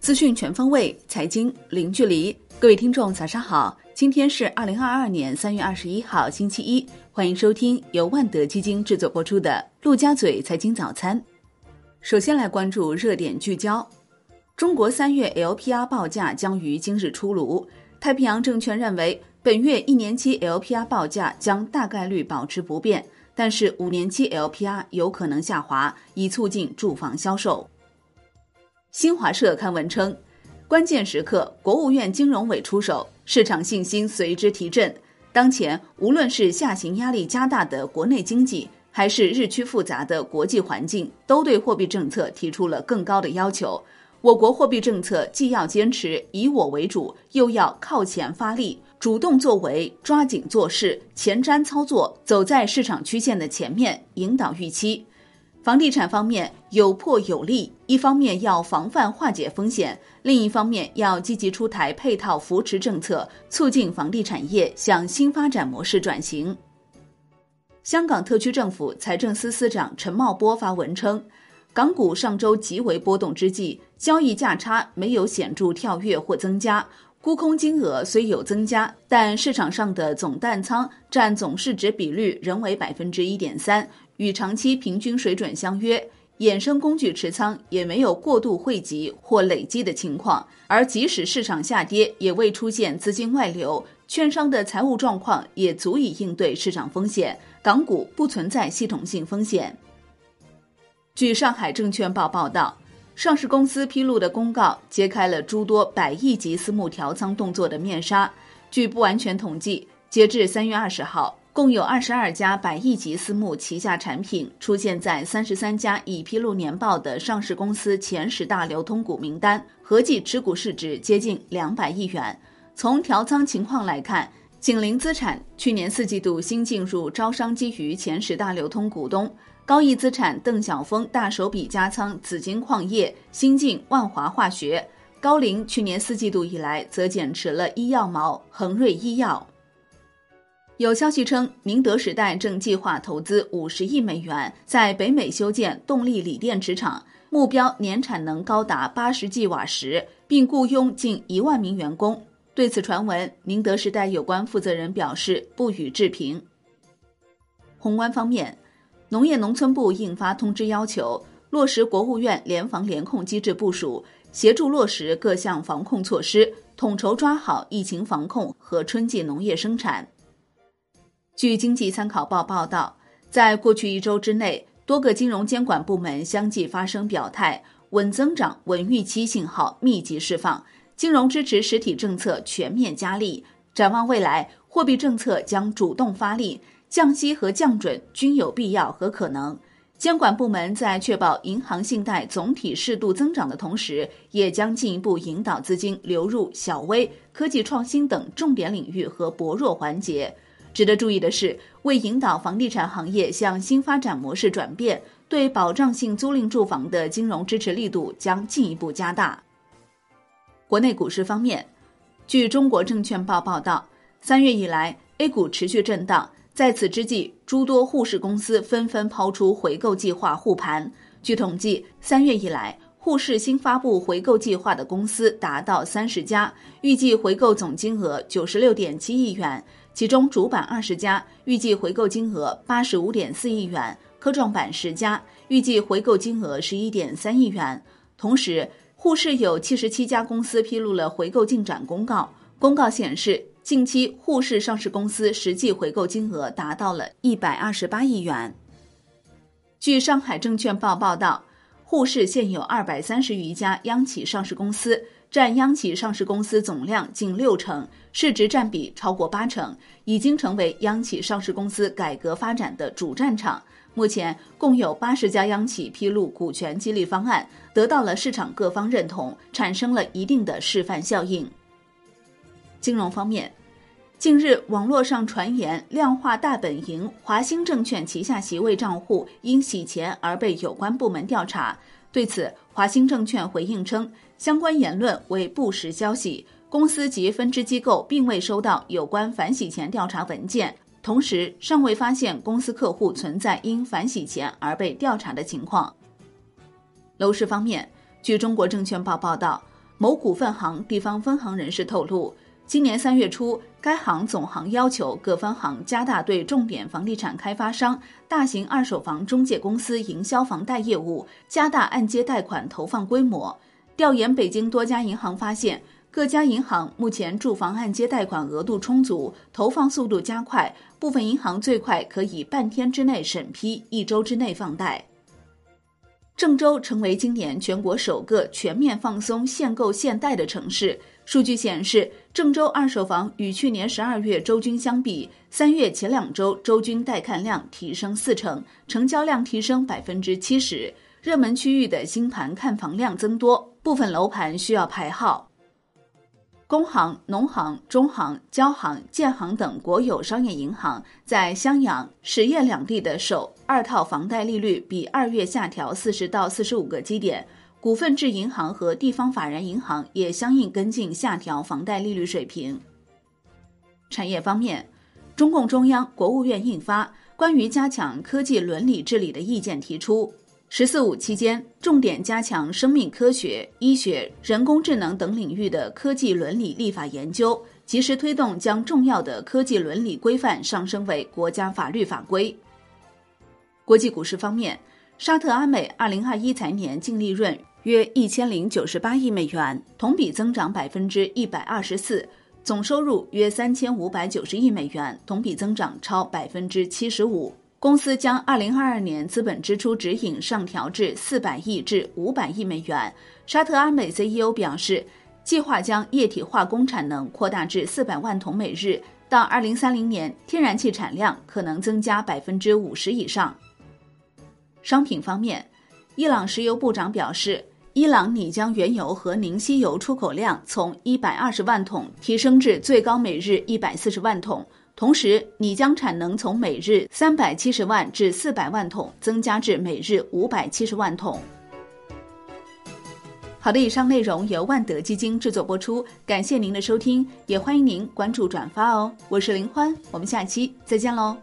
资讯全方位，财经零距离。各位听众，早上好！今天是二零二二年三月二十一号，星期一。欢迎收听由万德基金制作播出的《陆家嘴财经早餐》。首先来关注热点聚焦：中国三月 LPR 报价将于今日出炉。太平洋证券认为，本月一年期 LPR 报价将大概率保持不变，但是五年期 LPR 有可能下滑，以促进住房销售。新华社刊文称，关键时刻，国务院金融委出手，市场信心随之提振。当前，无论是下行压力加大的国内经济，还是日趋复杂的国际环境，都对货币政策提出了更高的要求。我国货币政策既要坚持以我为主，又要靠前发力，主动作为，抓紧做事，前瞻操作，走在市场曲线的前面，引导预期。房地产方面有破有立，一方面要防范化解风险，另一方面要积极出台配套扶持政策，促进房地产业向新发展模式转型。香港特区政府财政司司长陈茂波发文称，港股上周极为波动之际，交易价差没有显著跳跃或增加，沽空金额虽有增加，但市场上的总淡仓占总市值比率仍为百分之一点三。与长期平均水准相约，衍生工具持仓也没有过度汇集或累积的情况，而即使市场下跌，也未出现资金外流，券商的财务状况也足以应对市场风险，港股不存在系统性风险。据上海证券报报道，上市公司披露的公告揭开了诸多百亿级私募调仓动作的面纱。据不完全统计，截至三月二十号。共有二十二家百亿级私募旗下产品出现在三十三家已披露年报的上市公司前十大流通股名单，合计持股市值接近两百亿元。从调仓情况来看，景林资产去年四季度新进入招商基于前十大流通股东，高毅资产邓晓峰大手笔加仓紫金矿业，新进万华化学。高瓴去年四季度以来则减持了医药毛恒瑞医药。有消息称，宁德时代正计划投资五十亿美元在北美修建动力锂电池厂，目标年产能高达八十 G 瓦时，并雇佣近一万名员工。对此传闻，宁德时代有关负责人表示不予置评。宏观方面，农业农村部印发通知，要求落实国务院联防联控机制部署，协助落实各项防控措施，统筹抓好疫情防控和春季农业生产。据经济参考报报道，在过去一周之内，多个金融监管部门相继发生表态，稳增长、稳预期信号密集释放，金融支持实体政策全面加力。展望未来，货币政策将主动发力，降息和降准均有必要和可能。监管部门在确保银行信贷总体适度增长的同时，也将进一步引导资金流入小微、科技创新等重点领域和薄弱环节。值得注意的是，为引导房地产行业向新发展模式转变，对保障性租赁住房的金融支持力度将进一步加大。国内股市方面，据中国证券报报道，三月以来，A 股持续震荡，在此之际，诸多沪市公司纷纷抛出回购计划护盘。据统计，三月以来，沪市新发布回购计划的公司达到三十家，预计回购总金额九十六点七亿元。其中主板二十家，预计回购金额八十五点四亿元；科创板十家，预计回购金额十一点三亿元。同时，沪市有七十七家公司披露了回购进展公告。公告显示，近期沪市上市公司实际回购金额达到了一百二十八亿元。据上海证券报报道，沪市现有二百三十余家央企上市公司。占央企上市公司总量近六成，市值占比超过八成，已经成为央企上市公司改革发展的主战场。目前共有八十家央企披露股权激励方案，得到了市场各方认同，产生了一定的示范效应。金融方面，近日网络上传言量化大本营华兴证券旗下席位账户因洗钱而被有关部门调查。对此，华兴证券回应称。相关言论为不实消息，公司及分支机构并未收到有关反洗钱调查文件，同时尚未发现公司客户存在因反洗钱而被调查的情况。楼市方面，据中国证券报报道，某股份行地方分行人士透露，今年三月初，该行总行要求各分行加大对重点房地产开发商、大型二手房中介公司营销房贷业务，加大按揭贷款投放规模。调研北京多家银行发现。各家银行目前住房按揭贷款额度充足，投放速度加快，部分银行最快可以半天之内审批，一周之内放贷。郑州成为今年全国首个全面放松限购限贷的城市。数据显示，郑州二手房与去年十二月周均相比，三月前两周周均带看量提升四成，成交量提升百分之七十。热门区域的新盘看房量增多，部分楼盘需要排号。工行、农行、中行、交行、建行等国有商业银行在襄阳、十堰两地的首二套房贷利率比二月下调四十到四十五个基点，股份制银行和地方法人银行也相应跟进下调房贷利率水平。产业方面，中共中央、国务院印发《关于加强科技伦理治理的意见》，提出。“十四五”期间，重点加强生命科学、医学、人工智能等领域的科技伦理立法研究，及时推动将重要的科技伦理规范上升为国家法律法规。国际股市方面，沙特阿美二零二一财年净利润约一千零九十八亿美元，同比增长百分之一百二十四；总收入约三千五百九十亿美元，同比增长超百分之七十五。公司将二零二二年资本支出指引上调至四百亿至五百亿美元。沙特阿美 CEO 表示，计划将液体化工产能扩大至四百万桶每日，到二零三零年，天然气产量可能增加百分之五十以上。商品方面，伊朗石油部长表示，伊朗拟将原油和凝稀油出口量从一百二十万桶提升至最高每日一百四十万桶。同时，拟将产能从每日三百七十万至四百万桶增加至每日五百七十万桶。好的，以上内容由万德基金制作播出，感谢您的收听，也欢迎您关注转发哦。我是林欢，我们下期再见喽。